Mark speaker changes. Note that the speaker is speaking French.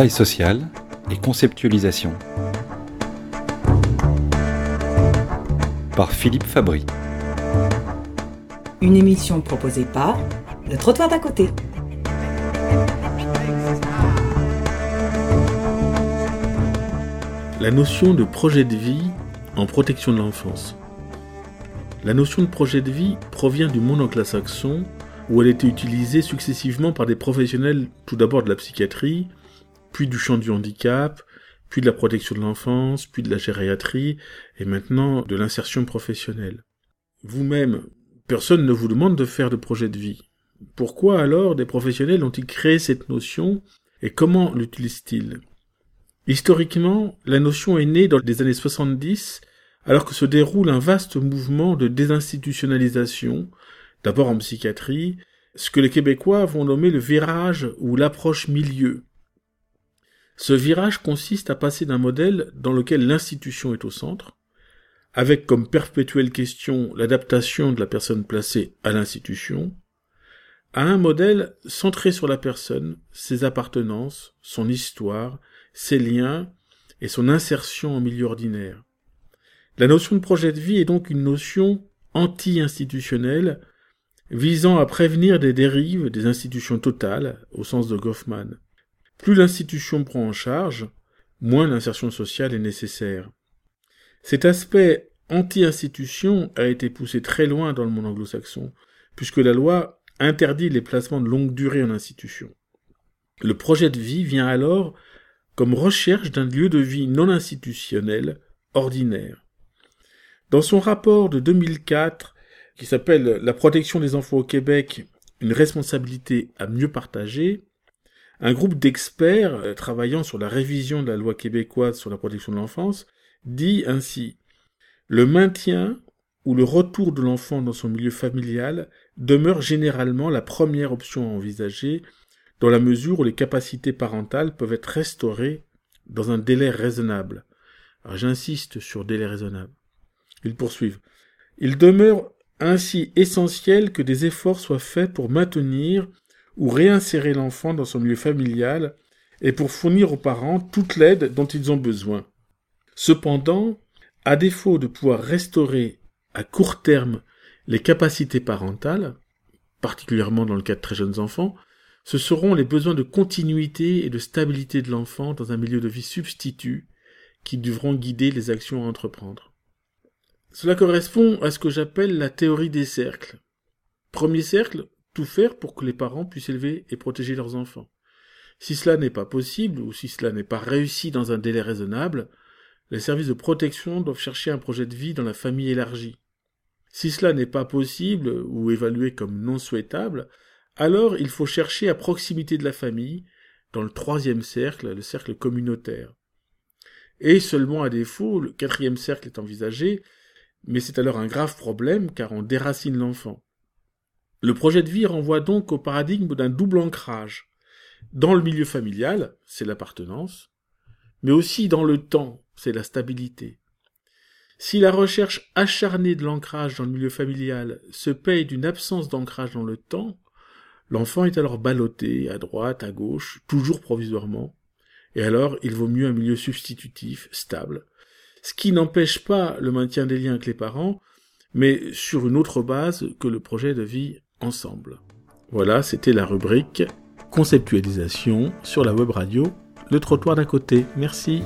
Speaker 1: travail social et conceptualisation. Par Philippe Fabry.
Speaker 2: Une émission proposée par Le Trottoir d'à côté.
Speaker 3: La notion de projet de vie en protection de l'enfance. La notion de projet de vie provient du monde anglo-saxon où elle était utilisée successivement par des professionnels tout d'abord de la psychiatrie, puis du champ du handicap, puis de la protection de l'enfance, puis de la gériatrie, et maintenant de l'insertion professionnelle. Vous-même, personne ne vous demande de faire de projet de vie. Pourquoi alors des professionnels ont-ils créé cette notion et comment l'utilisent-ils? Historiquement, la notion est née dans les années 70 alors que se déroule un vaste mouvement de désinstitutionnalisation d'abord en psychiatrie, ce que les Québécois vont nommer le virage ou l'approche milieu. Ce virage consiste à passer d'un modèle dans lequel l'institution est au centre, avec comme perpétuelle question l'adaptation de la personne placée à l'institution, à un modèle centré sur la personne, ses appartenances, son histoire, ses liens et son insertion en milieu ordinaire. La notion de projet de vie est donc une notion anti-institutionnelle visant à prévenir des dérives des institutions totales, au sens de Goffman. Plus l'institution prend en charge, moins l'insertion sociale est nécessaire. Cet aspect anti-institution a été poussé très loin dans le monde anglo-saxon, puisque la loi interdit les placements de longue durée en institution. Le projet de vie vient alors comme recherche d'un lieu de vie non institutionnel, ordinaire. Dans son rapport de 2004, qui s'appelle La protection des enfants au Québec, une responsabilité à mieux partager, un groupe d'experts euh, travaillant sur la révision de la loi québécoise sur la protection de l'enfance dit ainsi Le maintien ou le retour de l'enfant dans son milieu familial demeure généralement la première option à envisager dans la mesure où les capacités parentales peuvent être restaurées dans un délai raisonnable. J'insiste sur délai raisonnable. Ils poursuivent. Il demeure ainsi essentiel que des efforts soient faits pour maintenir ou réinsérer l'enfant dans son milieu familial et pour fournir aux parents toute l'aide dont ils ont besoin. Cependant, à défaut de pouvoir restaurer à court terme les capacités parentales, particulièrement dans le cas de très jeunes enfants, ce seront les besoins de continuité et de stabilité de l'enfant dans un milieu de vie substitut qui devront guider les actions à entreprendre. Cela correspond à ce que j'appelle la théorie des cercles. Premier cercle, tout faire pour que les parents puissent élever et protéger leurs enfants. Si cela n'est pas possible, ou si cela n'est pas réussi dans un délai raisonnable, les services de protection doivent chercher un projet de vie dans la famille élargie. Si cela n'est pas possible, ou évalué comme non souhaitable, alors il faut chercher à proximité de la famille, dans le troisième cercle, le cercle communautaire. Et seulement à défaut, le quatrième cercle est envisagé, mais c'est alors un grave problème car on déracine l'enfant. Le projet de vie renvoie donc au paradigme d'un double ancrage. Dans le milieu familial, c'est l'appartenance, mais aussi dans le temps, c'est la stabilité. Si la recherche acharnée de l'ancrage dans le milieu familial se paye d'une absence d'ancrage dans le temps, l'enfant est alors ballotté à droite, à gauche, toujours provisoirement, et alors il vaut mieux un milieu substitutif, stable, ce qui n'empêche pas le maintien des liens avec les parents, mais sur une autre base que le projet de vie Voilà, c'était la rubrique conceptualisation sur la web radio Le trottoir d'à côté. Merci.